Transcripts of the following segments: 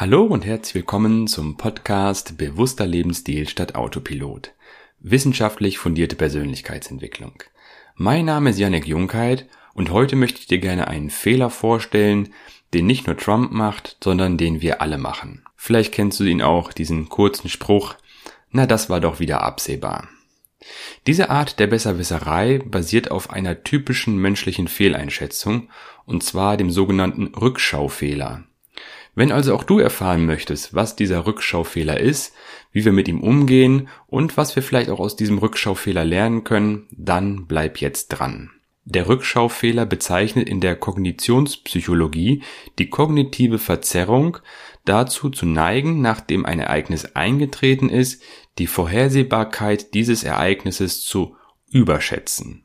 Hallo und herzlich willkommen zum Podcast Bewusster Lebensstil statt Autopilot. Wissenschaftlich fundierte Persönlichkeitsentwicklung. Mein Name ist Janek Junkheit und heute möchte ich dir gerne einen Fehler vorstellen, den nicht nur Trump macht, sondern den wir alle machen. Vielleicht kennst du ihn auch, diesen kurzen Spruch, na das war doch wieder absehbar. Diese Art der Besserwisserei basiert auf einer typischen menschlichen Fehleinschätzung, und zwar dem sogenannten Rückschaufehler. Wenn also auch du erfahren möchtest, was dieser Rückschaufehler ist, wie wir mit ihm umgehen und was wir vielleicht auch aus diesem Rückschaufehler lernen können, dann bleib jetzt dran. Der Rückschaufehler bezeichnet in der Kognitionspsychologie die kognitive Verzerrung, dazu zu neigen, nachdem ein Ereignis eingetreten ist, die Vorhersehbarkeit dieses Ereignisses zu überschätzen.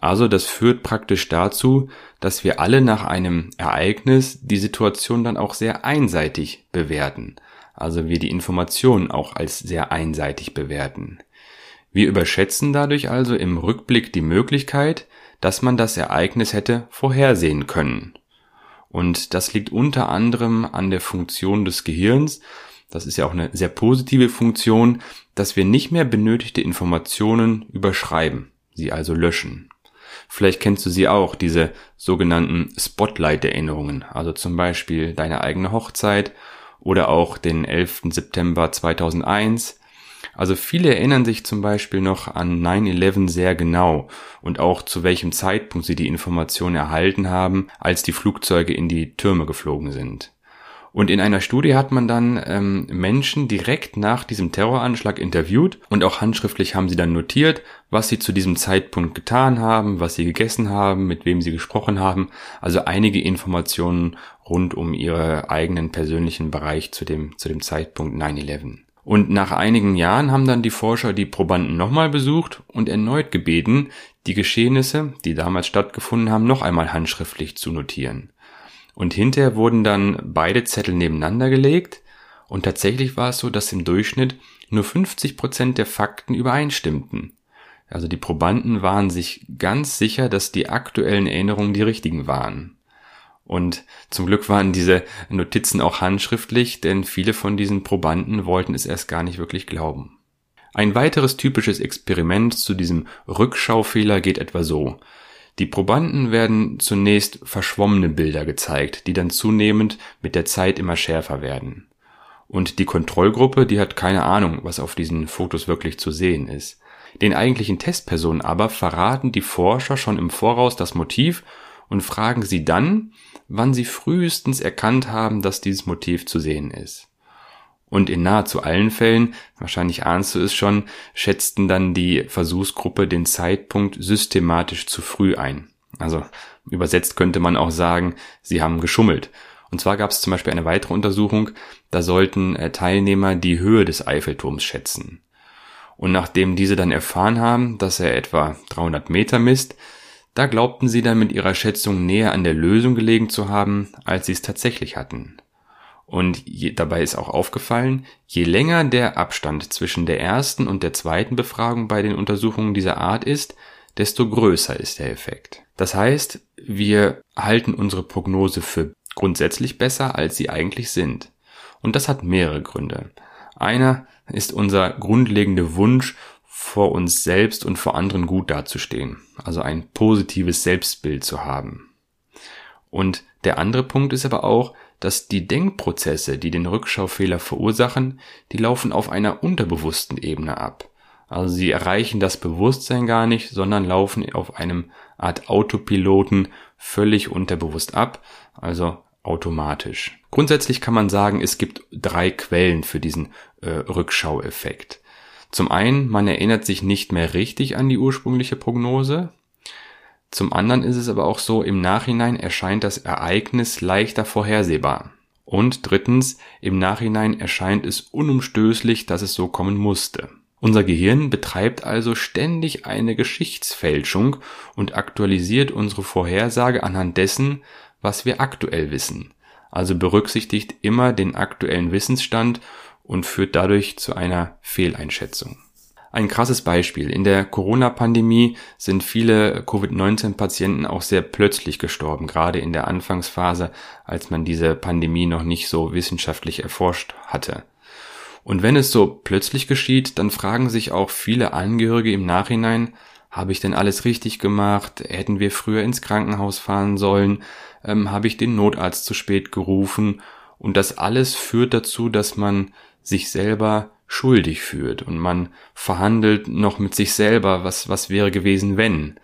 Also das führt praktisch dazu, dass wir alle nach einem Ereignis die Situation dann auch sehr einseitig bewerten. Also wir die Informationen auch als sehr einseitig bewerten. Wir überschätzen dadurch also im Rückblick die Möglichkeit, dass man das Ereignis hätte vorhersehen können. Und das liegt unter anderem an der Funktion des Gehirns, das ist ja auch eine sehr positive Funktion, dass wir nicht mehr benötigte Informationen überschreiben, sie also löschen. Vielleicht kennst du sie auch, diese sogenannten Spotlight-Erinnerungen, also zum Beispiel deine eigene Hochzeit oder auch den 11. September 2001. Also viele erinnern sich zum Beispiel noch an 9-11 sehr genau und auch zu welchem Zeitpunkt sie die Information erhalten haben, als die Flugzeuge in die Türme geflogen sind. Und in einer Studie hat man dann ähm, Menschen direkt nach diesem Terroranschlag interviewt und auch handschriftlich haben sie dann notiert, was sie zu diesem Zeitpunkt getan haben, was sie gegessen haben, mit wem sie gesprochen haben. Also einige Informationen rund um ihre eigenen persönlichen Bereich zu dem, zu dem Zeitpunkt 9-11. Und nach einigen Jahren haben dann die Forscher die Probanden nochmal besucht und erneut gebeten, die Geschehnisse, die damals stattgefunden haben, noch einmal handschriftlich zu notieren. Und hinterher wurden dann beide Zettel nebeneinander gelegt und tatsächlich war es so, dass im Durchschnitt nur 50 Prozent der Fakten übereinstimmten. Also die Probanden waren sich ganz sicher, dass die aktuellen Erinnerungen die richtigen waren. Und zum Glück waren diese Notizen auch handschriftlich, denn viele von diesen Probanden wollten es erst gar nicht wirklich glauben. Ein weiteres typisches Experiment zu diesem Rückschaufehler geht etwa so. Die Probanden werden zunächst verschwommene Bilder gezeigt, die dann zunehmend mit der Zeit immer schärfer werden. Und die Kontrollgruppe, die hat keine Ahnung, was auf diesen Fotos wirklich zu sehen ist. Den eigentlichen Testpersonen aber verraten die Forscher schon im Voraus das Motiv und fragen sie dann, wann sie frühestens erkannt haben, dass dieses Motiv zu sehen ist. Und in nahezu allen Fällen, wahrscheinlich ahnst du es schon, schätzten dann die Versuchsgruppe den Zeitpunkt systematisch zu früh ein. Also übersetzt könnte man auch sagen, sie haben geschummelt. Und zwar gab es zum Beispiel eine weitere Untersuchung, da sollten äh, Teilnehmer die Höhe des Eiffelturms schätzen. Und nachdem diese dann erfahren haben, dass er etwa 300 Meter misst, da glaubten sie dann mit ihrer Schätzung näher an der Lösung gelegen zu haben, als sie es tatsächlich hatten. Und je, dabei ist auch aufgefallen, je länger der Abstand zwischen der ersten und der zweiten Befragung bei den Untersuchungen dieser Art ist, desto größer ist der Effekt. Das heißt, wir halten unsere Prognose für grundsätzlich besser, als sie eigentlich sind. Und das hat mehrere Gründe. Einer ist unser grundlegender Wunsch, vor uns selbst und vor anderen gut dazustehen, also ein positives Selbstbild zu haben. Und der andere Punkt ist aber auch, dass die Denkprozesse, die den Rückschaufehler verursachen, die laufen auf einer unterbewussten Ebene ab. Also sie erreichen das Bewusstsein gar nicht, sondern laufen auf einem Art Autopiloten völlig unterbewusst ab, also automatisch. Grundsätzlich kann man sagen, es gibt drei Quellen für diesen äh, Rückschaueffekt. Zum einen, man erinnert sich nicht mehr richtig an die ursprüngliche Prognose, zum anderen ist es aber auch so, im Nachhinein erscheint das Ereignis leichter vorhersehbar. Und drittens, im Nachhinein erscheint es unumstößlich, dass es so kommen musste. Unser Gehirn betreibt also ständig eine Geschichtsfälschung und aktualisiert unsere Vorhersage anhand dessen, was wir aktuell wissen. Also berücksichtigt immer den aktuellen Wissensstand und führt dadurch zu einer Fehleinschätzung. Ein krasses Beispiel. In der Corona-Pandemie sind viele Covid-19-Patienten auch sehr plötzlich gestorben, gerade in der Anfangsphase, als man diese Pandemie noch nicht so wissenschaftlich erforscht hatte. Und wenn es so plötzlich geschieht, dann fragen sich auch viele Angehörige im Nachhinein, habe ich denn alles richtig gemacht? Hätten wir früher ins Krankenhaus fahren sollen? Ähm, habe ich den Notarzt zu spät gerufen? Und das alles führt dazu, dass man sich selber schuldig fühlt und man verhandelt noch mit sich selber, was, was wäre gewesen, wenn.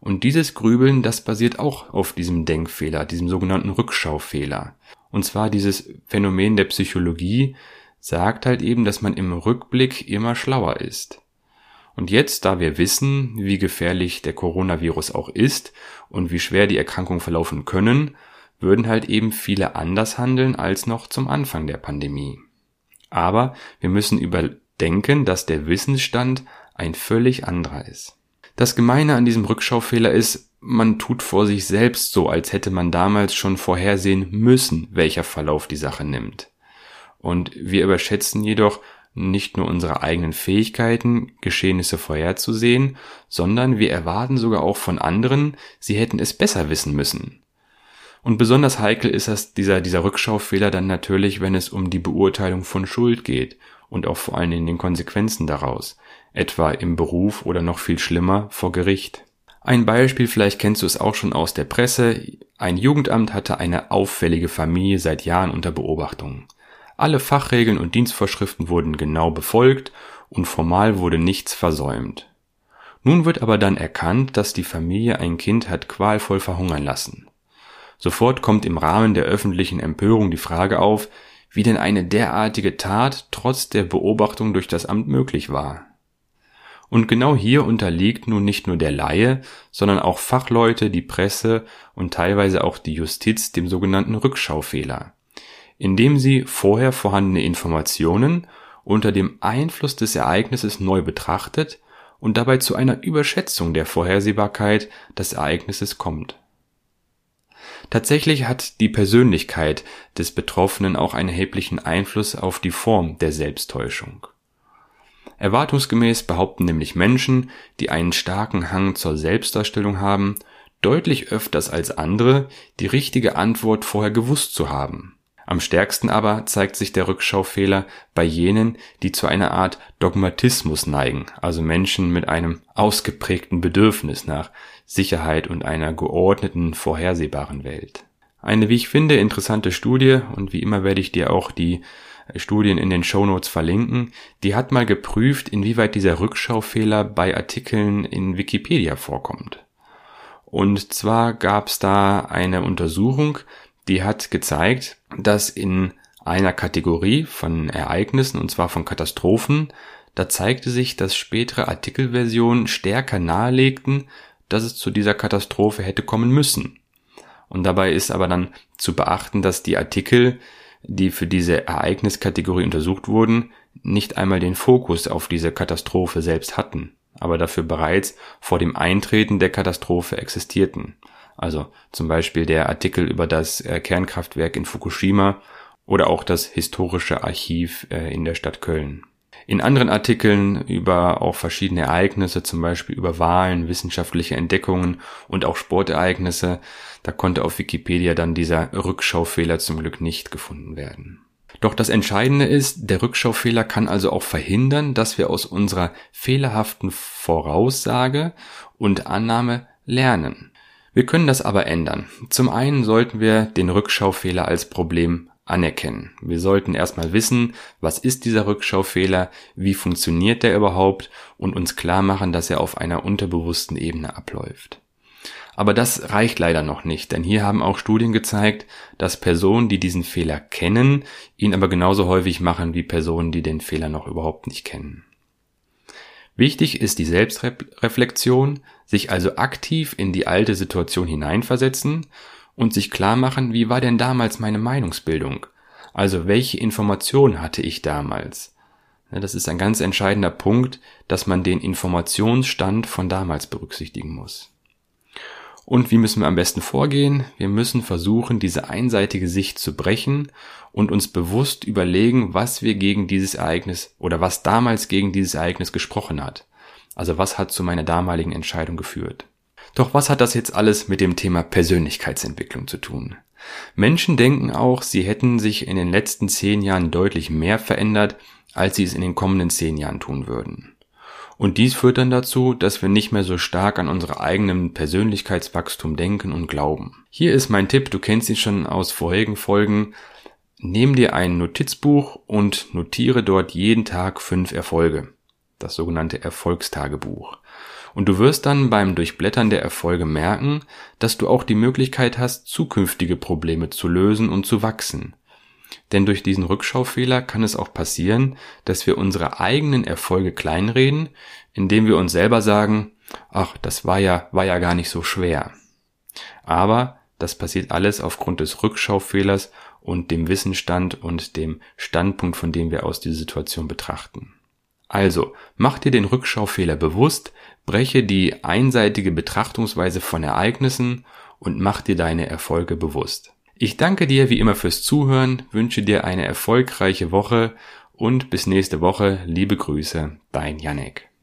Und dieses Grübeln, das basiert auch auf diesem Denkfehler, diesem sogenannten Rückschaufehler. Und zwar dieses Phänomen der Psychologie sagt halt eben, dass man im Rückblick immer schlauer ist. Und jetzt, da wir wissen, wie gefährlich der Coronavirus auch ist und wie schwer die Erkrankungen verlaufen können, würden halt eben viele anders handeln als noch zum Anfang der Pandemie. Aber wir müssen überdenken, dass der Wissensstand ein völlig anderer ist. Das Gemeine an diesem Rückschaufehler ist, man tut vor sich selbst so, als hätte man damals schon vorhersehen müssen, welcher Verlauf die Sache nimmt. Und wir überschätzen jedoch nicht nur unsere eigenen Fähigkeiten, Geschehnisse vorherzusehen, sondern wir erwarten sogar auch von anderen, sie hätten es besser wissen müssen. Und besonders heikel ist das, dieser, dieser Rückschaufehler dann natürlich, wenn es um die Beurteilung von Schuld geht und auch vor allen Dingen den Konsequenzen daraus, etwa im Beruf oder noch viel schlimmer vor Gericht. Ein Beispiel, vielleicht kennst du es auch schon aus der Presse. Ein Jugendamt hatte eine auffällige Familie seit Jahren unter Beobachtung. Alle Fachregeln und Dienstvorschriften wurden genau befolgt und formal wurde nichts versäumt. Nun wird aber dann erkannt, dass die Familie ein Kind hat qualvoll verhungern lassen. Sofort kommt im Rahmen der öffentlichen Empörung die Frage auf, wie denn eine derartige Tat trotz der Beobachtung durch das Amt möglich war. Und genau hier unterliegt nun nicht nur der Laie, sondern auch Fachleute, die Presse und teilweise auch die Justiz dem sogenannten Rückschaufehler, indem sie vorher vorhandene Informationen unter dem Einfluss des Ereignisses neu betrachtet und dabei zu einer Überschätzung der Vorhersehbarkeit des Ereignisses kommt. Tatsächlich hat die Persönlichkeit des Betroffenen auch einen erheblichen Einfluss auf die Form der Selbsttäuschung. Erwartungsgemäß behaupten nämlich Menschen, die einen starken Hang zur Selbstdarstellung haben, deutlich öfters als andere, die richtige Antwort vorher gewusst zu haben. Am stärksten aber zeigt sich der Rückschaufehler bei jenen, die zu einer Art Dogmatismus neigen, also Menschen mit einem ausgeprägten Bedürfnis nach Sicherheit und einer geordneten, vorhersehbaren Welt. Eine, wie ich finde, interessante Studie, und wie immer werde ich dir auch die Studien in den Shownotes verlinken, die hat mal geprüft, inwieweit dieser Rückschaufehler bei Artikeln in Wikipedia vorkommt. Und zwar gab es da eine Untersuchung, die hat gezeigt, dass in einer Kategorie von Ereignissen, und zwar von Katastrophen, da zeigte sich, dass spätere Artikelversionen stärker nahelegten, dass es zu dieser Katastrophe hätte kommen müssen. Und dabei ist aber dann zu beachten, dass die Artikel, die für diese Ereigniskategorie untersucht wurden, nicht einmal den Fokus auf diese Katastrophe selbst hatten, aber dafür bereits vor dem Eintreten der Katastrophe existierten. Also zum Beispiel der Artikel über das äh, Kernkraftwerk in Fukushima oder auch das historische Archiv äh, in der Stadt Köln. In anderen Artikeln über auch verschiedene Ereignisse, zum Beispiel über Wahlen, wissenschaftliche Entdeckungen und auch Sportereignisse, da konnte auf Wikipedia dann dieser Rückschaufehler zum Glück nicht gefunden werden. Doch das Entscheidende ist, der Rückschaufehler kann also auch verhindern, dass wir aus unserer fehlerhaften Voraussage und Annahme lernen. Wir können das aber ändern. Zum einen sollten wir den Rückschaufehler als Problem anerkennen. Wir sollten erstmal wissen, was ist dieser Rückschaufehler, wie funktioniert der überhaupt und uns klar machen, dass er auf einer unterbewussten Ebene abläuft. Aber das reicht leider noch nicht, denn hier haben auch Studien gezeigt, dass Personen, die diesen Fehler kennen, ihn aber genauso häufig machen wie Personen, die den Fehler noch überhaupt nicht kennen. Wichtig ist die Selbstreflexion, sich also aktiv in die alte Situation hineinversetzen und sich klar machen, wie war denn damals meine Meinungsbildung? Also welche Informationen hatte ich damals? Das ist ein ganz entscheidender Punkt, dass man den Informationsstand von damals berücksichtigen muss. Und wie müssen wir am besten vorgehen? Wir müssen versuchen, diese einseitige Sicht zu brechen und uns bewusst überlegen, was wir gegen dieses Ereignis oder was damals gegen dieses Ereignis gesprochen hat. Also was hat zu meiner damaligen Entscheidung geführt. Doch was hat das jetzt alles mit dem Thema Persönlichkeitsentwicklung zu tun? Menschen denken auch, sie hätten sich in den letzten zehn Jahren deutlich mehr verändert, als sie es in den kommenden zehn Jahren tun würden. Und dies führt dann dazu, dass wir nicht mehr so stark an unsere eigenen Persönlichkeitswachstum denken und glauben. Hier ist mein Tipp, du kennst ihn schon aus vorherigen Folgen. Nimm dir ein Notizbuch und notiere dort jeden Tag fünf Erfolge. Das sogenannte Erfolgstagebuch. Und du wirst dann beim Durchblättern der Erfolge merken, dass du auch die Möglichkeit hast, zukünftige Probleme zu lösen und zu wachsen. Denn durch diesen Rückschaufehler kann es auch passieren, dass wir unsere eigenen Erfolge kleinreden, indem wir uns selber sagen, ach, das war ja, war ja gar nicht so schwer. Aber das passiert alles aufgrund des Rückschaufehlers und dem Wissensstand und dem Standpunkt, von dem wir aus die Situation betrachten. Also, mach dir den Rückschaufehler bewusst, breche die einseitige Betrachtungsweise von Ereignissen und mach dir deine Erfolge bewusst. Ich danke dir wie immer fürs Zuhören, wünsche dir eine erfolgreiche Woche und bis nächste Woche. Liebe Grüße, dein Janek.